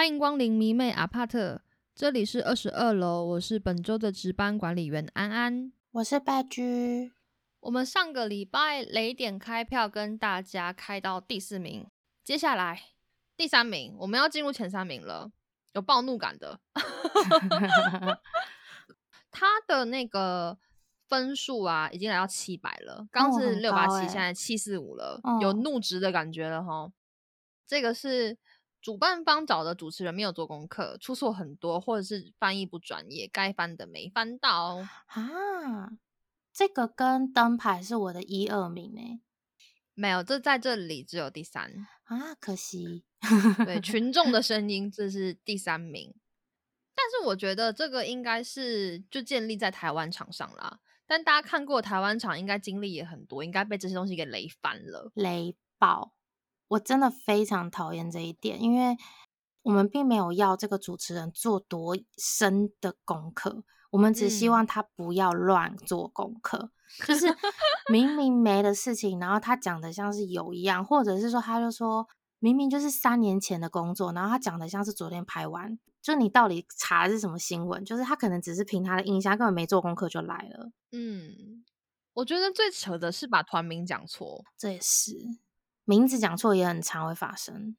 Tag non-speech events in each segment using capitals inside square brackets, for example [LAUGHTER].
欢迎光临迷妹阿帕特，这里是二十二楼，我是本周的值班管理员安安。我是白居，我们上个礼拜雷点开票跟大家开到第四名，接下来第三名，我们要进入前三名了，有暴怒感的。[LAUGHS] 他的那个分数啊，已经来到七百了，刚是六八七，现在七四五了，有怒值的感觉了哈。这个是主办方找的主持人没有做功课，出错很多，或者是翻译不专业，该翻的没翻到啊。这个跟灯牌是我的一二名呢，没有，这在这里只有第三啊，可惜。对 [LAUGHS] 群众的声音，这是第三名。但是我觉得这个应该是就建立在台湾场上啦。但大家看过台湾场，应该经历也很多，应该被这些东西给雷翻了，雷爆。我真的非常讨厌这一点，因为我们并没有要这个主持人做多深的功课，我们只希望他不要乱做功课。[LAUGHS] 就是明明没的事情，然后他讲的像是有一样，或者是说他就说明明就是三年前的工作，然后他讲的像是昨天拍完。就你到底查的是什么新闻？就是他可能只是凭他的印象，根本没做功课就来了。嗯，我觉得最扯的是把团名讲错，这也是名字讲错也很常会发生。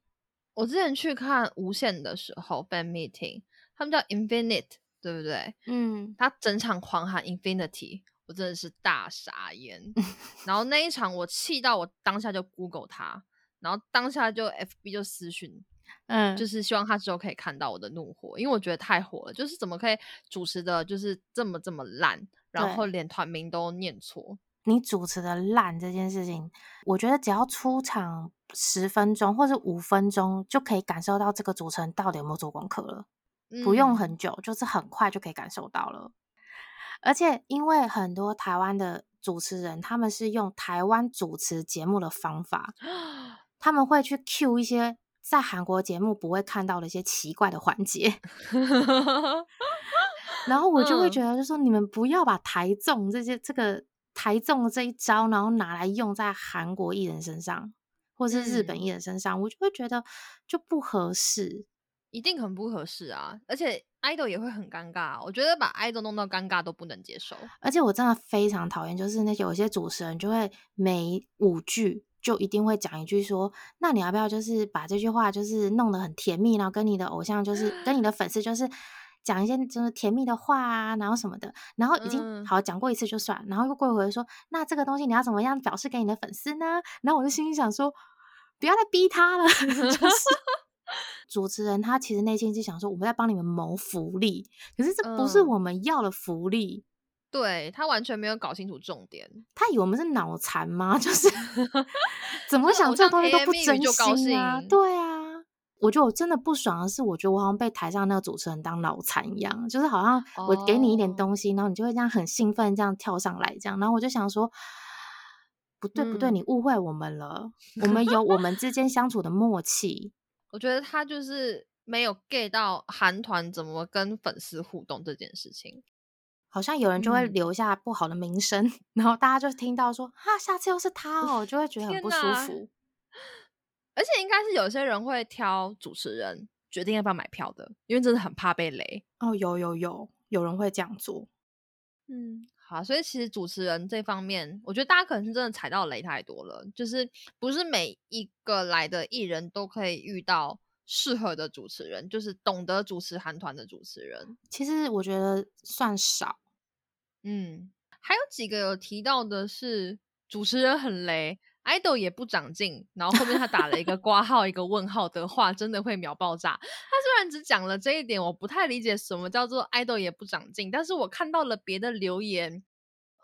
我之前去看无限的时候，fan meeting，他们叫 Infinite，对不对？嗯，他整场狂喊 Infinity，我真的是大傻眼。[LAUGHS] 然后那一场我气到我当下就 Google 他，然后当下就 FB 就私讯。嗯，就是希望他之后可以看到我的怒火，因为我觉得太火了。就是怎么可以主持的，就是这么这么烂，然后连团名都念错。你主持的烂这件事情，我觉得只要出场十分钟或者五分钟，就可以感受到这个主持人到底有没有做功课了。不用很久，就是很快就可以感受到了。而且因为很多台湾的主持人，他们是用台湾主持节目的方法，[LAUGHS] 他们会去 cue 一些。在韩国节目不会看到的一些奇怪的环节，[LAUGHS] 然后我就会觉得，就说你们不要把台中这些这个台中的这一招，然后拿来用在韩国艺人身上，或是日本艺人身上，我就会觉得就不合适，一定很不合适啊！而且 idol 也会很尴尬，我觉得把 idol 弄到尴尬都不能接受。而且我真的非常讨厌，就是那些有些主持人就会每五句。就一定会讲一句说，那你要不要就是把这句话就是弄得很甜蜜，然后跟你的偶像就是跟你的粉丝就是讲一些就是甜蜜的话啊，然后什么的，然后已经好讲过一次就算，然后又过一会说，那这个东西你要怎么样表示给你的粉丝呢？然后我就心里想说，不要再逼他了，[LAUGHS] 就是 [LAUGHS] 主持人他其实内心是想说，我们在帮你们谋福利，可是这不是我们要的福利。对他完全没有搞清楚重点，他以为我们是脑残吗？[LAUGHS] 就是怎么想这东西都不真心啊！对啊，我觉得我真的不爽的是，我觉得我好像被台上那个主持人当脑残一样，就是好像我给你一点东西，然后你就会这样很兴奋这样跳上来这样，然后我就想说，不对不对，你误会我们了，我们有我们之间相处的默契。[LAUGHS] 我觉得他就是没有 get 到韩团怎么跟粉丝互动这件事情。好像有人就会留下不好的名声，[LAUGHS] 然后大家就听到说啊，下次又是他哦，就会觉得很不舒服。而且应该是有些人会挑主持人决定要不要买票的，因为真的很怕被雷哦。有有有，有人会这样做。嗯，好，所以其实主持人这方面，我觉得大家可能是真的踩到雷太多了，就是不是每一个来的艺人都可以遇到。适合的主持人就是懂得主持韩团的主持人，其实我觉得算少。嗯，还有几个有提到的是主持人很雷，idol 也不长进，然后后面他打了一个挂号一个问号的话，真的会秒爆炸。他虽然只讲了这一点，我不太理解什么叫做 idol 也不长进，但是我看到了别的留言，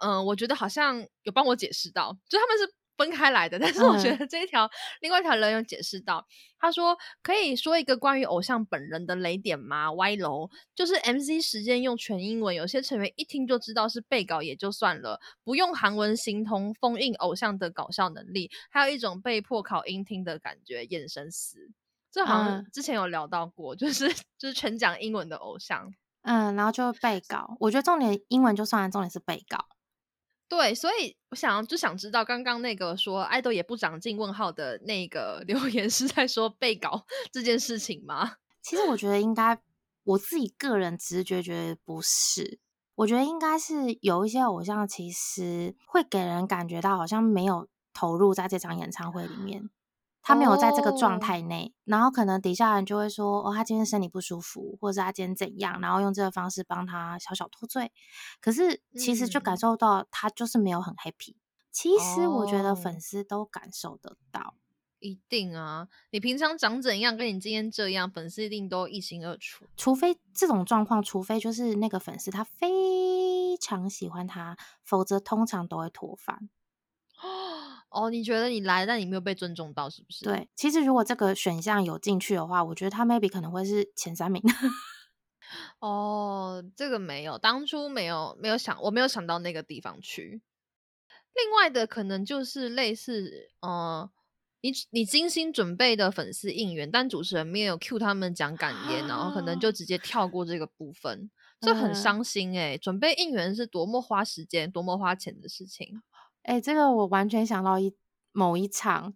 嗯，我觉得好像有帮我解释到，就他们是。分开来的，[LAUGHS] 但是我觉得这一条另外一条人有解释到，他说可以说一个关于偶像本人的雷点吗？歪楼就是 MC 时间用全英文，有些成员一听就知道是背稿也就算了，不用韩文形同封印偶像的搞笑能力，还有一种被迫考音听的感觉，眼神死。这好像之前有聊到过，就是 [LAUGHS] 就是全讲英文的偶像，嗯，然后就背稿，我觉得重点英文就算了，重点是背稿。对，所以我想就想知道，刚刚那个说爱豆也不长进问号的那个 [LAUGHS] 留言是在说被搞这件事情吗？[LAUGHS] 其实我觉得应该，我自己个人直觉觉得不是，我觉得应该是有一些偶像其实会给人感觉到好像没有投入在这场演唱会里面。他没有在这个状态内，然后可能底下人就会说：“哦，他今天身体不舒服，或者他今天怎样？”然后用这个方式帮他小小脱罪。可是其实就感受到他就是没有很 happy。其实我觉得粉丝都感受得到，一定啊！你平常长怎样，跟你今天这样，粉丝一定都一清二楚。除非这种状况，除非就是那个粉丝他非常喜欢他，否则通常都会脱饭。哦，你觉得你来，但你没有被尊重到，是不是？对，其实如果这个选项有进去的话，我觉得他 maybe 可能会是前三名。[LAUGHS] 哦，这个没有，当初没有没有想，我没有想到那个地方去。另外的可能就是类似，呃，你你精心准备的粉丝应援，但主持人没有 cue 他们讲感言，然后可能就直接跳过这个部分，[LAUGHS] 这很伤心哎。准备应援是多么花时间、多么花钱的事情。哎，这个我完全想到一某一场，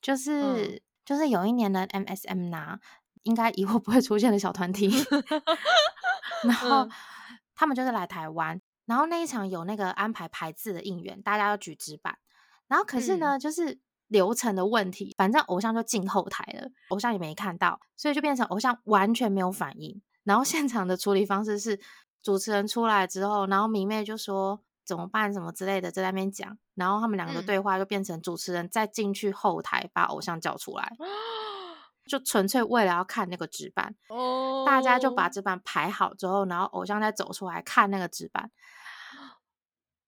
就是就是有一年的 MSM 呐，应该以后不会出现的小团体，[LAUGHS] 然后他们就是来台湾，然后那一场有那个安排排字的应援，大家要举纸板，然后可是呢，就是流程的问题，反正偶像就进后台了，偶像也没看到，所以就变成偶像完全没有反应，然后现场的处理方式是主持人出来之后，然后明妹就说。怎么办？什么之类的，在那边讲，然后他们两个的对话就变成主持人再进去后台把偶像叫出来，[GASPS] 就纯粹为了要看那个纸板。哦，大家就把纸板排好之后，然后偶像再走出来看那个纸板，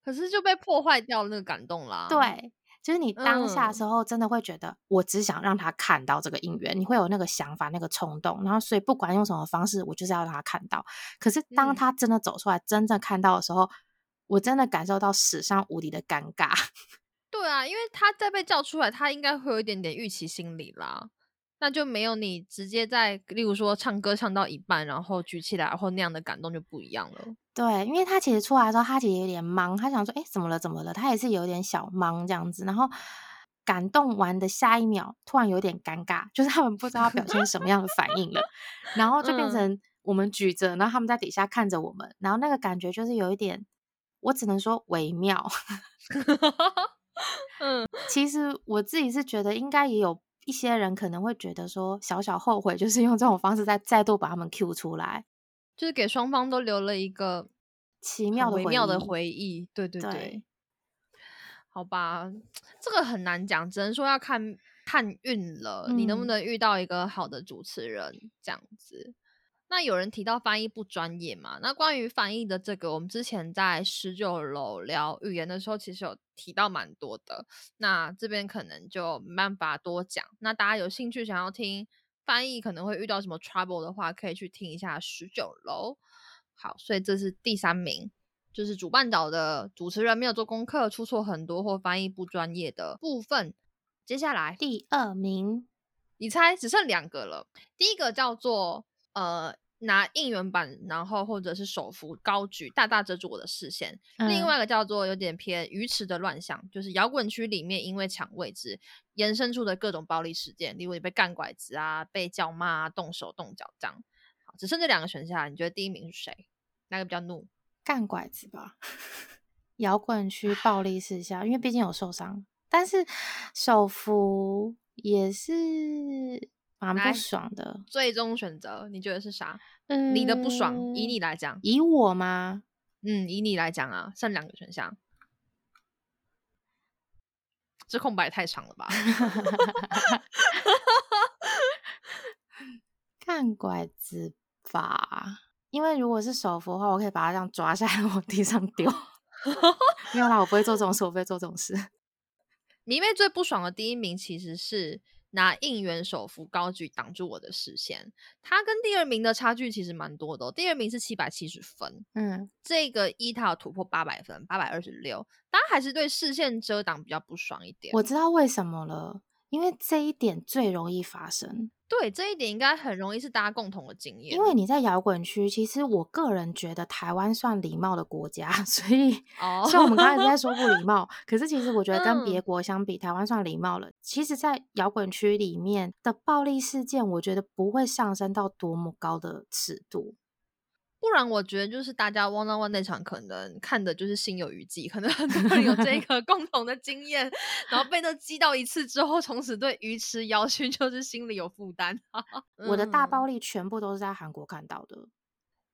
可是就被破坏掉那个感动啦。对，就是你当下时候真的会觉得，我只想让他看到这个应援，你会有那个想法、那个冲动，然后所以不管用什么方式，我就是要让他看到。可是当他真的走出来，真正看到的时候。我真的感受到史上无敌的尴尬。[LAUGHS] 对啊，因为他在被叫出来，他应该会有一点点预期心理啦。那就没有你直接在，例如说唱歌唱到一半，然后举起来，然后那样的感动就不一样了。对，因为他其实出来的时候，他其实有点忙，他想说：“哎，怎么了？怎么了？”他也是有点小忙这样子。然后感动完的下一秒，突然有点尴尬，就是他们不知道表现什么样的反应了。然后就变成我们举着，然后他们在底下看着我们，然后那个感觉就是有一点。我只能说微妙，嗯，其实我自己是觉得，应该也有一些人可能会觉得说，小小后悔，就是用这种方式再再度把他们 Q 出来，就是给双方都留了一个奇妙的微妙的回忆。对对对，好吧，这个很难讲，只能说要看看运了，你能不能遇到一个好的主持人这样子。那有人提到翻译不专业嘛？那关于翻译的这个，我们之前在十九楼聊语言的时候，其实有提到蛮多的。那这边可能就没办法多讲。那大家有兴趣想要听翻译可能会遇到什么 trouble 的话，可以去听一下十九楼。好，所以这是第三名，就是主办岛的主持人没有做功课，出错很多或翻译不专业的部分。接下来第二名，你猜只剩两个了。第一个叫做。呃，拿应援板，然后或者是手幅高举，大大遮住我的视线。另外一个叫做有点偏愚痴的乱象，就是摇滚区里面因为抢位置延伸出的各种暴力事件，例如你被干拐子啊，被叫骂、动手动脚这样。好，只剩这两个选项，你觉得第一名是谁？哪个比较怒？干拐子吧。[LAUGHS] 摇滚区暴力事项，因为毕竟有受伤，但是手幅也是。蛮不爽的，最终选择你觉得是啥？嗯，你的不爽，以你来讲，以我吗？嗯，以你来讲啊，剩两个选项，这空白太长了吧？[LAUGHS] 看拐子吧，因为如果是手扶的话，我可以把它这样抓下来往地上丢。[LAUGHS] 没有啦，我不会做这种事，我不会做这种事。迷妹最不爽的第一名其实是。拿应援手幅高举挡住我的视线，他跟第二名的差距其实蛮多的。第二名是七百七十分，嗯，这个一他突破八百分，八百二十六，大家还是对视线遮挡比较不爽一点。我知道为什么了，因为这一点最容易发生。对，这一点应该很容易是大家共同的经验。因为你在摇滚区，其实我个人觉得台湾算礼貌的国家，[LAUGHS] 所以哦，像我们刚才在说不礼貌，可是其实我觉得跟别嗯国相比，台湾算礼貌了。其实，在摇滚区里面的暴力事件，我觉得不会上升到多么高的尺度。不然我觉得就是大家 one on one 那场可能看的就是心有余悸，可能很多人有这 [LAUGHS] 个共同的经验，然后被那击到一次之后，从此对鱼池摇区就是心里有负担。[LAUGHS] 我的大嗯暴力全部都是在韩国看到的。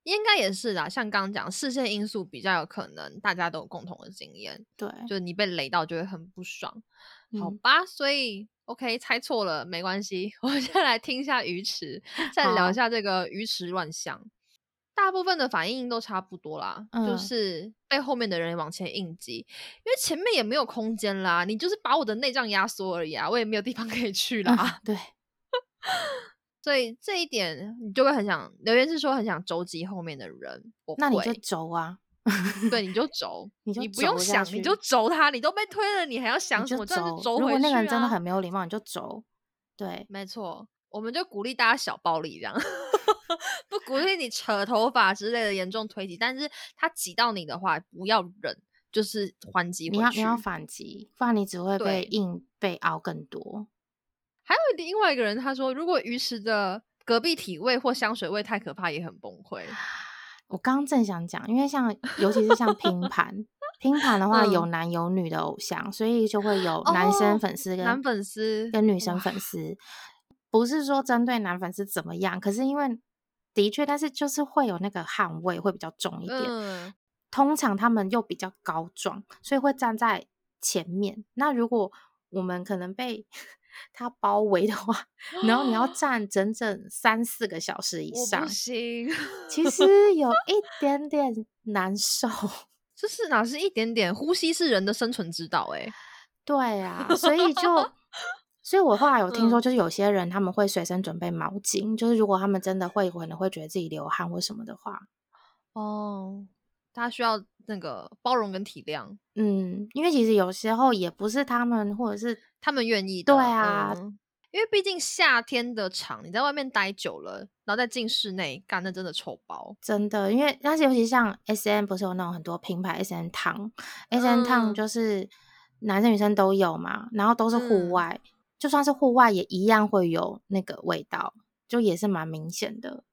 应该也是啦，像刚刚讲视线因素比较有可能大家都有共同的经验，对，就是你被雷到就会很不爽，好嗯吧？所以 OK 猜错了没关系，[LAUGHS] 我们先来听一下鱼池，再聊一下这个鱼池乱象。大部分的反应都差不多啦，就嗯是被后面的人往前应激，因为前面也没有空间啦，你就是把我的内脏压缩而已啊，我也没有地方可以去啦。啊，对，[LAUGHS] 所以这一点你就会很想留言是说很想肘击后面的人，我那你就会轴啊，对你就 [LAUGHS] 肘，你就不用想，你就去肘他，你都被推了，你还要想什么？轴。肘回去如果那个人真的啊很没有礼貌，你就轴。对，没错，我们就鼓励大家小暴力这样，不鼓励你扯头发之类的严重推挤，但是他挤到你的话，不要忍，就是还击。你要你要反击，不然你只会被硬被凹更多。还有另外一个人他说，如果鱼池的隔壁体味或香水味太可怕，也很崩溃。[SIGHS] 我刚刚正想讲，因为像尤其是像拼盘，拼盘的话有嗯男有女的偶像，所以就会有男生哦粉丝跟、男粉丝跟女生粉丝。不是说针对男粉丝怎么样，可是因为的确，但是就是会有那个汗味会比较重一点。嗯，通常他们又比较高壮，所以会站在前面。那如果我们可能被 [LAUGHS] 他包围的话，然后你要 [LAUGHS] 站整整三四个小时以上 [LAUGHS] 其实有一点点难受。这是哪是一点点呼吸是人的生存之道哎、对啊，所以就，所以我后来有听说，嗯。就是有些人他们会随身准备毛巾，就是如果他们真的会可能会觉得自己流汗或什么的话，哦，大家需要那个包容跟体谅，嗯，因为其实有时候也不是他们，或者是他们愿意的。对啊嗯。因为毕竟夏天的场，你在外面待久了，然后再进室内，干那真的臭包。真的，因为但是尤其像 S M 不是有那种很多品牌 S M 烫，S M 烫嗯。就是男生女生都有嘛，然后都是户嗯。外，就算是户外也一样会有那个味道，就也是蛮明显的。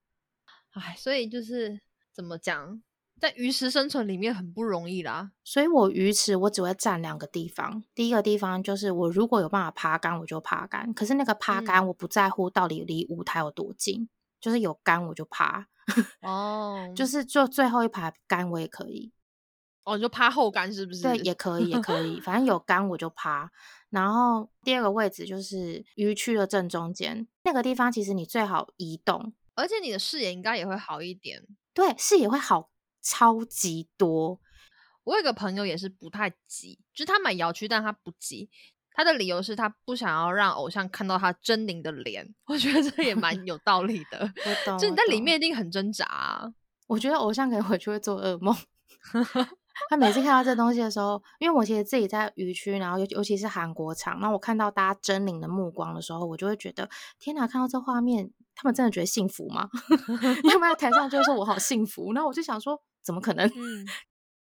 哎，所以就是怎么讲，在鱼池生存里面很不容易啦。所以我鱼池我只会站两个地方，第一个地方就是我如果有办法爬杆，我就爬杆。可是那个爬杆嗯我不在乎到底离舞台有多近，就是有杆我就爬，哦，[LAUGHS] 就是就最后一排杆我也可以。哦，你就趴后杆是不是？对，也可以，也可以，反正 [LAUGHS] 有杆我就趴。然后第二个位置就是鱼区的正中间，那个地方其实你最好移动，而且你的视野应该也会好一点。对，视野会好超级多。我有一个朋友也是不太急，就是他买摇区，但他不急。他的理由是他不想要让偶像看到他狰狞的脸，我觉得这也蛮有道理的。[LAUGHS] 就你在里，面一定很挣扎、啊。我觉得偶像可能回去会做噩梦。[LAUGHS] 他每次看到这东西的时候，因为我其实自己在渔区，然后尤尤其是韩国场，然后我看到大家狰狞的目光的时候，我就会觉得天哪！看到这画面，他们真的觉得幸福吗？[LAUGHS] 因为他们在台上就会说我好幸福，然后我就想说，怎么可能？嗯，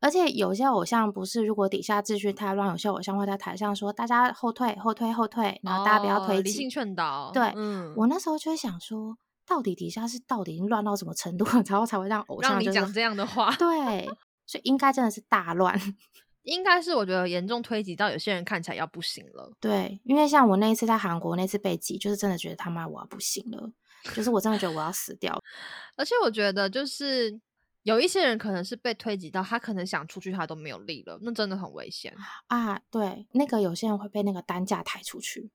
而且有些偶像不是，如果底下秩序太乱，有些偶像会在台上说大家后退、后退、后退，然后大家不要哦推挤。理性劝导。对嗯，我那时候就会想说，到底底下是到底已经乱到什么程度了，然后才会让偶像就是让你讲这样的话，对，所以应该真的是大乱。[LAUGHS] 应该是我觉得严重推挤到有些人看起来要不行了。对，因为像我那一次在韩国那次被挤，就是真的觉得他妈我要不行了，就是我真的觉得我要死掉了。[LAUGHS] 而且我觉得就是有一些人可能是被推挤到，他可能想出去他都没有力了，那真的很危险。[GASPS] 啊！对，那个有些人会被那个担架抬出去，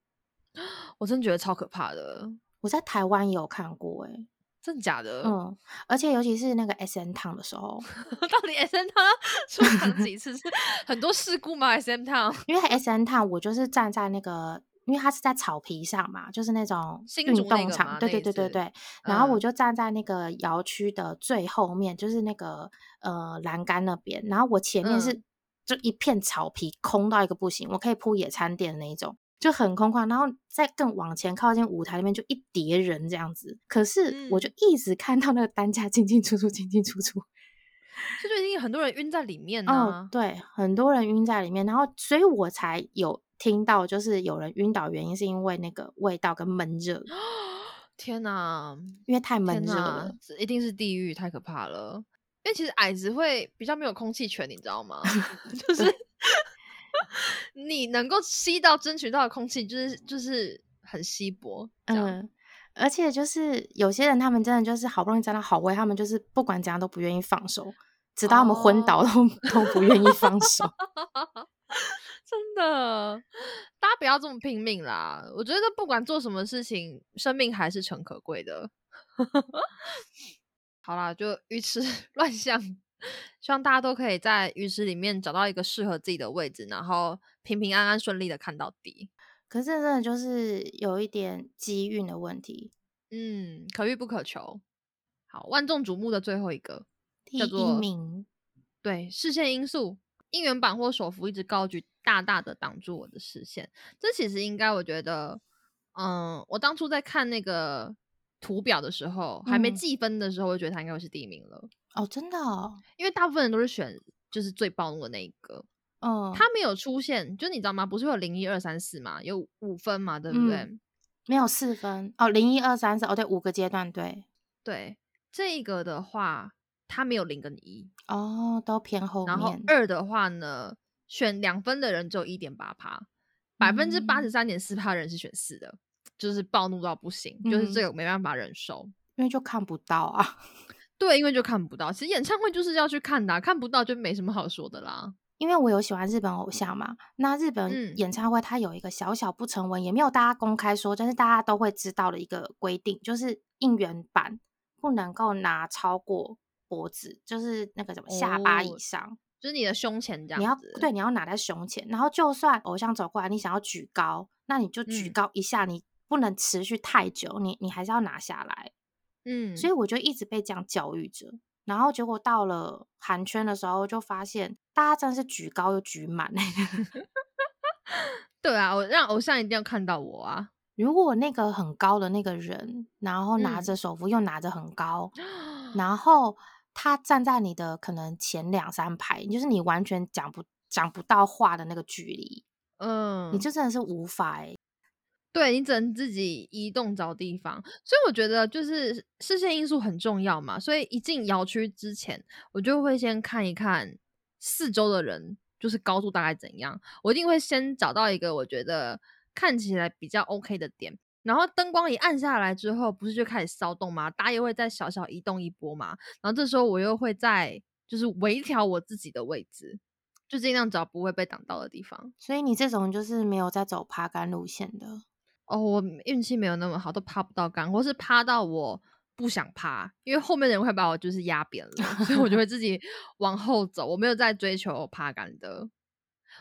我真的觉得超可怕的，我在台湾也有看过、欸，真的假的？嗯，而且尤其是那个 S M 烫的时候，[LAUGHS] 到底 S M 汤出场几次？是很多事故吗？S M 汤 [LAUGHS] 因为 S M 烫我就是站在那个，因为它是在草皮上嘛，就是那种运动场，对对对对对。然后我嗯就站在那个摇区的最后面，就是那个呃栏杆那边，然后我前面是嗯就一片草皮，空到一个不行，我可以铺野餐垫的那一种。就很空旷，然后再更往前靠近舞台那边就一叠人这样子。可是我就一直看到那个担架进进出出，进进出出，[LAUGHS] 这就已经很多人晕在里面呢、哦，对，很多人晕在里面，然后所以我才有听到，就是有人晕倒原因是因为那个味道跟闷热，[GASPS] 天哪，因为太闷热了。，这一定是地狱，太可怕了。因为其实矮子会比较没有空气权，你知道吗？[LAUGHS] 就是 [LAUGHS] 你能够吸到、争取到的空气，就是就是很稀薄。嗯，而且就是有些人，他们真的就是好不容易站到好位，他们就是不管怎样都不愿意放手，直到他们昏倒哦都、都不愿意放手。[LAUGHS] 真的，大家不要这么拼命啦！我觉得不管做什么事情，生命还是诚可贵的。[LAUGHS] 好啦，就鱼池 [LAUGHS] 乱象，希望大家都可以在鱼池里面找到一个适合自己的位置，然后平平安安、顺利的看到底。可是真的就是有一点机运的问题。嗯，可遇不可求。好，万众瞩目的最后一个，第一叫做名，对视线因素，应援板或手幅一直高举，大大的挡住我的视线。这其实应该，我觉得，嗯，我当初在看那个图表的时候，还没嗯计分的时候，我就觉得他应该会是第一名了，哦，真的哦，因为大部分人都是选就是最暴怒的那一个，哦，他没有出现，就你知道吗？不是有零一二三四嘛，有五分嘛，对不对？嗯没有四分。哦，零一二三四哦，对，五个阶段，对，对，这个的话，他没有零跟一，哦，都偏后然后，二的话呢，选两分的人只有一点八趴，百分之八十嗯。三点四趴人是选四的，就是暴怒到不行，就是这嗯。个没办法忍受。因为就看不到啊。对，因为就看不到。其实演唱会就是要去看的啊、看不到就没什么好说的啦。因为我有喜欢日本偶像嘛，那日嗯本演唱会它有一个小小不成文，也没有大家公开说，但是大家都会知道的一个规定，就是应援板不能够拿超过脖子，就是那个什么下巴以哦上，就是你的胸前这样你要子，对你要拿在胸前，然后就算偶像走过来，你想要举高，那你就举嗯高一下，你不能持续太久，你你还是要拿下来。嗯，所以我就一直被这样教育着。然后结果到了韩圈的时候，就发现大家真的是举高又举满。[LAUGHS] 对啊，我让偶像一定要看到我啊。[LAUGHS] 如果那个很高的那个人，然后拿嗯着手幅又拿着很高，[GASPS] 然后他站在你的可能前两三排，就是你完全讲不讲不到话的那个距离，嗯，你就真的是无法哎、对你只能自己移动找地方，所以我觉得就是视线因素很重要嘛。所以一进窑区之前，我就会先看一看四周的人，就是高度大概怎样。我一定会先找到一个我觉得看起来比较 OK 的点，然后灯光一暗下来之后，不是就开始骚动吗？大家又会再小小移动一波嘛。然后这时候我又会再就是微调我自己的位置，就尽量找不会被挡到的地方。所以你这种就是没有在走爬杆路线的。哦，我运气没有那么好，都趴不到杆，或是趴到我不想趴，因为后面的人会把我就是压扁了，所以我就会自己 [LAUGHS] 往后走。我没有在追求趴杆的。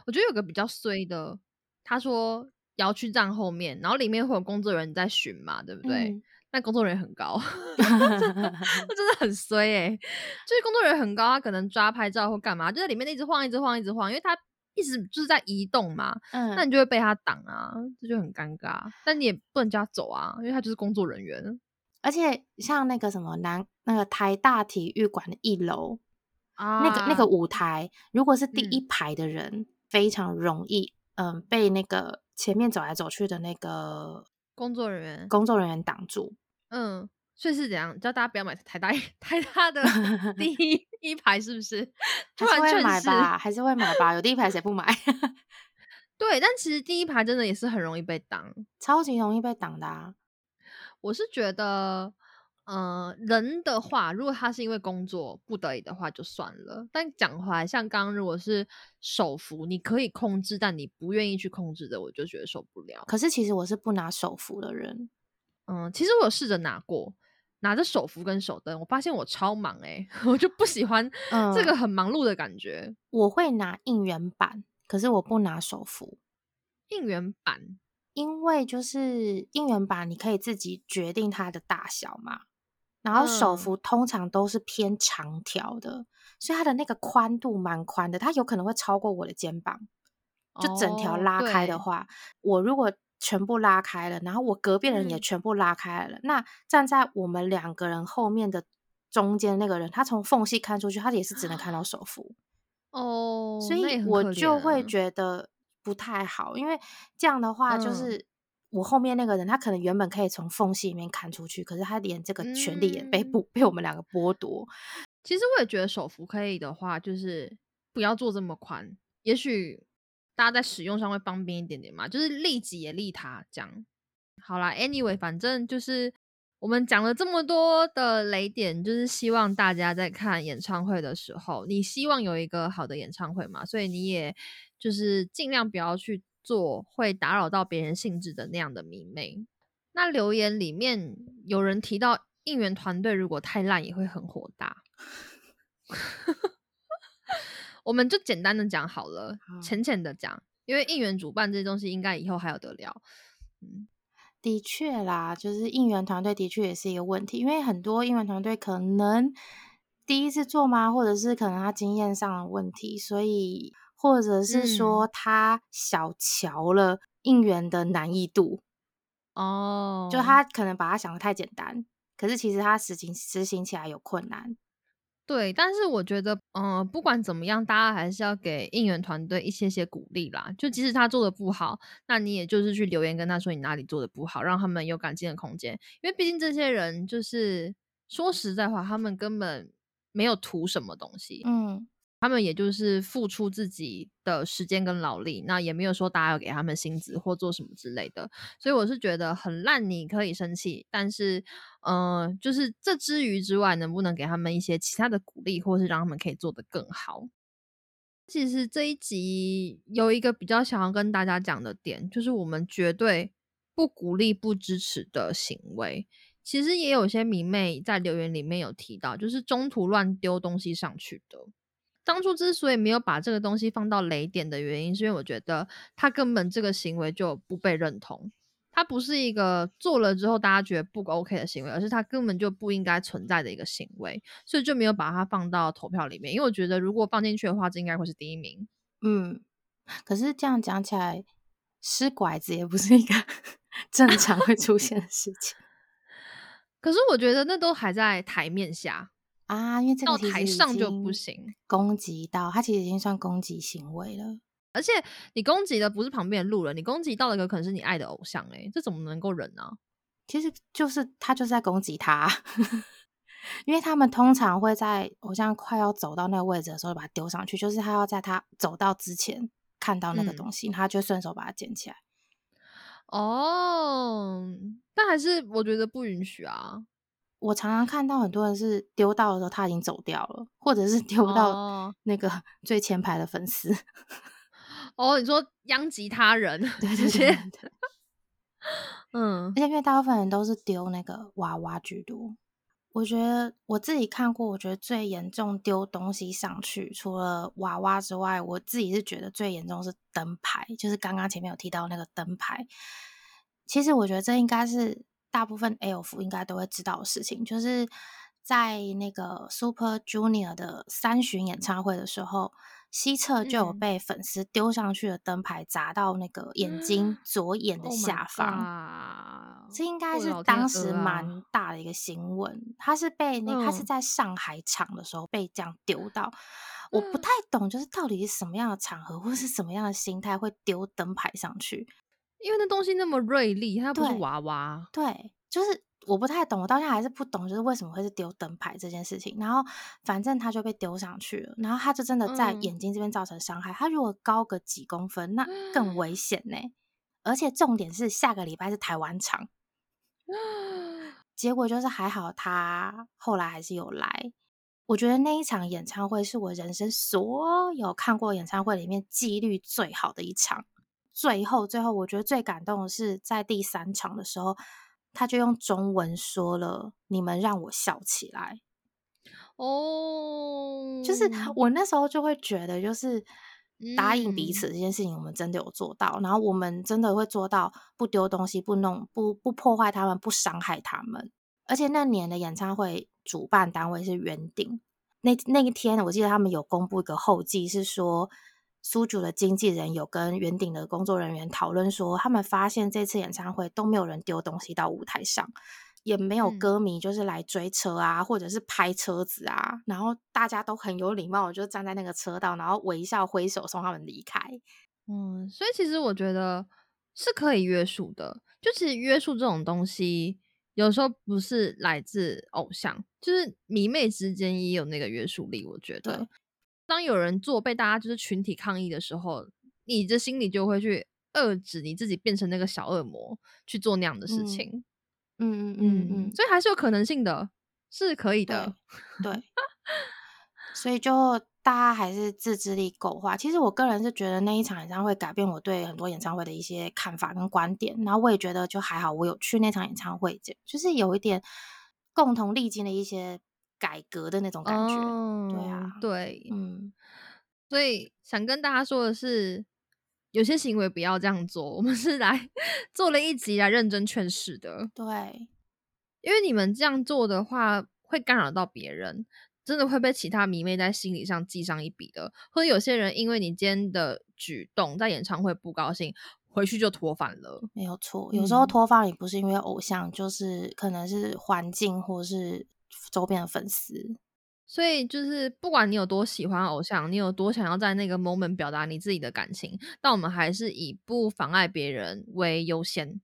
我觉得有个比较衰的，他说摇去站后面，然后里面会有工作人员在巡嘛，对不对？嗯但工作人员很高，[LAUGHS] 那真的很衰哎、就是工作人员很高，他可能抓拍照或干嘛，就在里面一直晃，一直晃，一直晃，因为他一直就是在移动嘛，嗯，那你就会被他挡啊，这就很尴尬。但你也不能叫他走啊，因为他就是工作人员而且像那个什么南那个台大体育馆的一楼，啊。那个那个舞台，如果是第嗯一排的人，非常容易，嗯，被那个前面走来走去的那个工作人员，工作人员挡住。嗯，所以是怎样？叫大家不要买台大台大的 [LAUGHS] 第一一排，是不是？突还是会。买吧，还是会买吧，有第一排谁不买？[LAUGHS] 对，但其实第一排真的也是很容易被挡。超级容易被挡的啊。我是觉得，呃，人的话，如果他是因为工作不得已的话，就算了。但讲回来，像刚刚如果是手幅，你可以控制，但你不愿意去控制的，我就觉得受不了。可是其实我是不拿手幅的人，嗯，其实我有试着拿过，拿着手扶跟手灯，我发现我超忙诶、[LAUGHS] 我就不喜欢这个嗯很忙碌的感觉。我会拿应援板，可是我不拿手扶。应援板，因为就是应援板，你可以自己决定它的大小嘛。然后手嗯幅通常都是偏长条的，所以它的那个宽度蛮宽的，它有可能会超过我的肩膀。就整条拉开的哦话，我如果全部拉开了，然后我隔壁的人也嗯。全部拉开了，那站在我们两个人后面的中间那个人，他从缝隙看出去，他也是只能看到手幅。哦，所以我就会怜觉得不太好，因为这样的话，就嗯。是我后面那个人，他可能原本可以从缝隙里面看出去，可是他连这个权利也被嗯。不、被我们两个剥夺。其实我也觉得手幅可以的话，就是不要做这么宽，也许大家在使用上会方便一点点嘛，就是利己也利他这样。好啦，anyway，反正就是我们讲了这么多的雷点，就是希望大家在看演唱会的时候，你希望有一个好的演唱会嘛，所以你也就是尽量不要去做会打扰到别人兴致的那样的迷妹。那留言里面有人提到应援团队如果太烂也会很火大，[LAUGHS] 我们就简单的讲好了，好浅浅的讲，因为应援主办这些东西应该以后还有得聊。嗯，的确啦，就是应援团队的确也是一个问题，因为很多应援团队可能第一次做吗，或者是可能他经验上的问题，所以或者是说他小瞧了应援的难易度，哦，就他可能把它想的太简单，可是其实他实行实行起来有困难。对，但是我觉得，嗯、不管怎么样，大家还是要给应援团队一些些鼓励啦。就即使他做的不好，那你也就是去留言跟他说你哪里做的不好，让他们有改进的空间。因为毕竟这些人就是说实在话，他们根本没有图什么东西，嗯，他们也就是付出自己的时间跟劳力，那也没有说大家要给他们薪资或做什么之类的，所以我是觉得很烂，你可以生气，但是，呃，就是这之余之外，能不能给他们一些其他的鼓励，或是让他们可以做得更好？其实这一集有一个比较想要跟大家讲的点，就是我们绝对不鼓励、不支持的行为。其实也有些迷妹在留言里面有提到，就是中途乱丢东西上去的。当初之所以没有把这个东西放到雷点的原因，是因为我觉得他根本这个行为就不被认同，他不是一个做了之后大家觉得不 OK 的行为，而是他根本就不应该存在的一个行为，所以就没有把它放到投票里面。因为我觉得如果放进去的话，这应该会是第一名。嗯，可是这样讲起来，失拐子也不是一个 [LAUGHS] 正常会出现的事情 [LAUGHS] 可是我觉得那都还在台面下，啊，因为这到台上就不行。攻击到他，其实已经算攻击行为了。而且你攻击的不是旁边的路人，你攻击到的有可能是你爱的偶像、欸，这怎么能够忍呢、其实就是他就是在攻击他，[LAUGHS] 因为他们通常会在偶像快要走到那个位置的时候把它丢上去，就是他要在他走到之前看到那个嗯东西，他就顺手把它捡起来。哦，但还是我觉得不允许啊。我常常看到很多人是丢到的时候他已经走掉了，或者是丢到哦那个 [LAUGHS] 最前排的粉丝。[LAUGHS] 哦，你说殃及他人，对这些对对，嗯而且因为大部分人都是丢那个娃娃居多。我觉得我自己看过，我觉得最严重丢东西上去，除了娃娃之外，我自己是觉得最严重是灯牌，就是刚刚前面有提到那个灯牌。其实我觉得这应该是大部分 L F 应该都会知道的事情，就是在那个 Super Junior 的三巡演唱会的时候，西侧就有嗯被粉丝丢上去的灯牌砸到那个眼睛左眼的 Oh 下方。这应该是当时蛮大的一个新闻，他是被那他是嗯在上海场的时候被这样丢到，我不嗯太懂，就是到底是什么样的场合或是什么样的心态会丢灯牌上去？因为那东西那么锐利，它不是对娃娃。对，就是我不太懂，我到现在还是不懂，就是为什么会是丢灯牌这件事情。然后反正他就被丢上去了，然后他就真的在嗯眼睛这边造成伤害。他如果高个几公分，那更危 [GASPS] 险呢、而且重点是下个礼拜是台湾场。[LAUGHS] 结果就是还好，他后来还是有来。我觉得那一场演唱会是我人生所有看过演唱会里面几率最好的一场。最后，最后，我觉得最感动的是在第三场的时候，他就用中文说了：“你们让我笑起来。”哦，就是我那时候就会觉得，就是答应彼嗯此这件事情，我们真的有做到，然后我们真的会做到不丢东西、不弄、不不破坏他们、不伤害他们。而且那年的演唱会主办单位是原定，那那一天我记得他们有公布一个后记，是说苏主的经纪人有跟圆顶的工作人员讨论说，他们发现这次演唱会都没有人丢东西到舞台上，也没有嗯歌迷就是来追车啊，或者是拍车子啊，然后大家都很有礼貌，就站在那个车道，然后微笑挥手送他们离开。嗯，所以其实我觉得是可以约束的。就其实约束这种东西，有时候不是来自偶像，就是迷妹之间也有那个约束力。我觉得对，当有人做被大家就是群体抗议的时候，你这心里就会去遏制你自己变成那个小恶魔去做那样的事嗯情。嗯嗯嗯嗯，所以还是有可能性的，是可以的。对，[LAUGHS] 所以就大家还是自制力够话。其实我个人是觉得那一场演唱会改变我对很多演唱会的一些看法跟观点，然后我也觉得就还好，我有去那场演唱会，就就是有一点共同历经的一些改革的那种感觉。对啊哦，对，嗯，所以想跟大家说的是，有些行为不要这样做。我们是来 [LAUGHS] 做了一集来认真劝世的，对，因为你们这样做的话，会干扰到别人，真的会被其他迷妹在心理上记上一笔的。或者有些人因为你今天的举动，在演唱会不高兴，回去就脱饭了。没有错。有时候嗯脱发也不是因为偶像，就是可能是环境或是周边的粉丝。所以就是不管你有多喜欢偶像，你有多想要在那个 moment 表达你自己的感情，但我们还是以不妨碍别人为优先。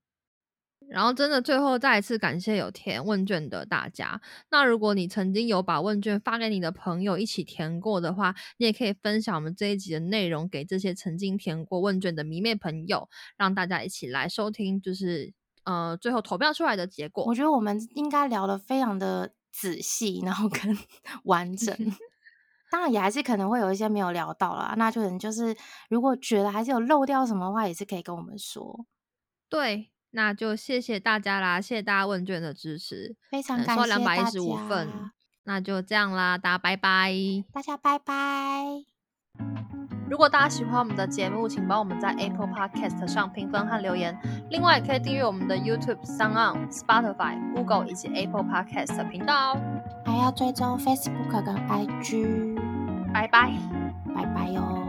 然后真的最后再一次感谢有填问卷的大家。那如果你曾经有把问卷发给你的朋友一起填过的话，你也可以分享我们这一集的内容给这些曾经填过问卷的迷妹朋友，让大家一起来收听，就是呃最后投票出来的结果我。觉得我们应该聊的非常的仔细，然后跟 [LAUGHS] 完整。当然也还是可能会有一些没有聊到啦，那就能就是如果觉得还是有漏掉什么的话，也是可以跟我们说。对，那就谢谢大家啦，谢谢大家问卷的支持，非常感谢大两百一十五份，那就这样啦，大家拜拜。大家拜拜。如果大家喜欢我们的节目，请帮我们在 Apple Podcast 上评分和留言。另外，也可以订阅我们的 YouTube、s o n On、Spotify、Google 以及 Apple Podcast 的频道哦。还要追踪 Facebook 跟 IG，拜拜。拜拜哟。